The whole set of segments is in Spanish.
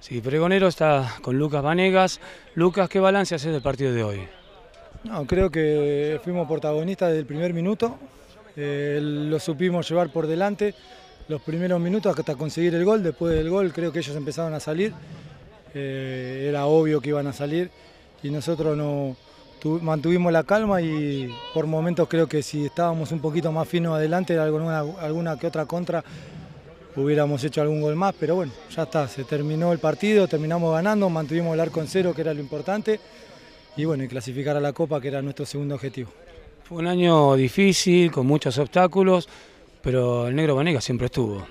Sí, Pregonero está con Lucas Vanegas. Lucas, ¿qué balance haces del partido de hoy? No, creo que fuimos protagonistas desde el primer minuto. Eh, lo supimos llevar por delante los primeros minutos hasta conseguir el gol. Después del gol creo que ellos empezaron a salir. Eh, era obvio que iban a salir y nosotros no mantuvimos la calma y por momentos creo que si estábamos un poquito más finos adelante, alguna, alguna que otra contra, hubiéramos hecho algún gol más, pero bueno, ya está, se terminó el partido, terminamos ganando, mantuvimos el arco en cero, que era lo importante, y bueno, y clasificar a la Copa, que era nuestro segundo objetivo. Fue un año difícil, con muchos obstáculos, pero el negro Vanega siempre estuvo.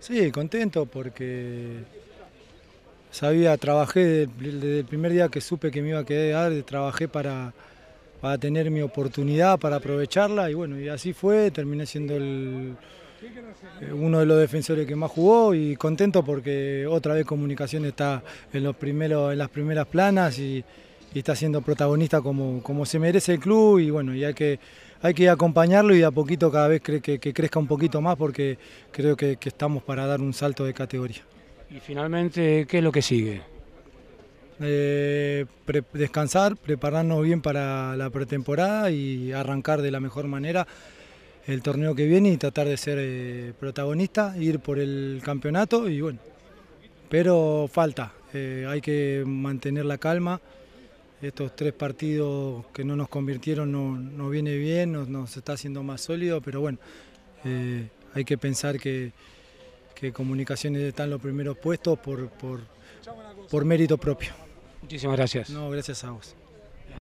Sí, contento porque sabía, trabajé desde, el primer día que supe que me iba a quedar, trabajé para, para tener mi oportunidad, para aprovecharla y bueno, y así fue, terminé siendo el, uno de los defensores que más jugó y contento porque otra vez Comunicación está en, los primeros, en las primeras planas y, está siendo protagonista como, como se merece el club y bueno, y hay que, hay que acompañarlo y a poquito cada vez que, que, crezca un poquito más porque creo que estamos para dar un salto de categoría. Y finalmente, ¿qué es lo que sigue? Eh, descansar, prepararnos bien para la pretemporada y arrancar de la mejor manera el torneo que viene y tratar de ser eh, protagonista, ir por el campeonato y bueno, pero falta, eh, hay que mantener la calma. Estos tres partidos que no nos convirtieron no, viene bien, nos, está haciendo más sólido, pero bueno, hay que pensar que, que Comunicaciones está en los primeros puestos por, por, por mérito propio. Muchísimas gracias. No, gracias a vos.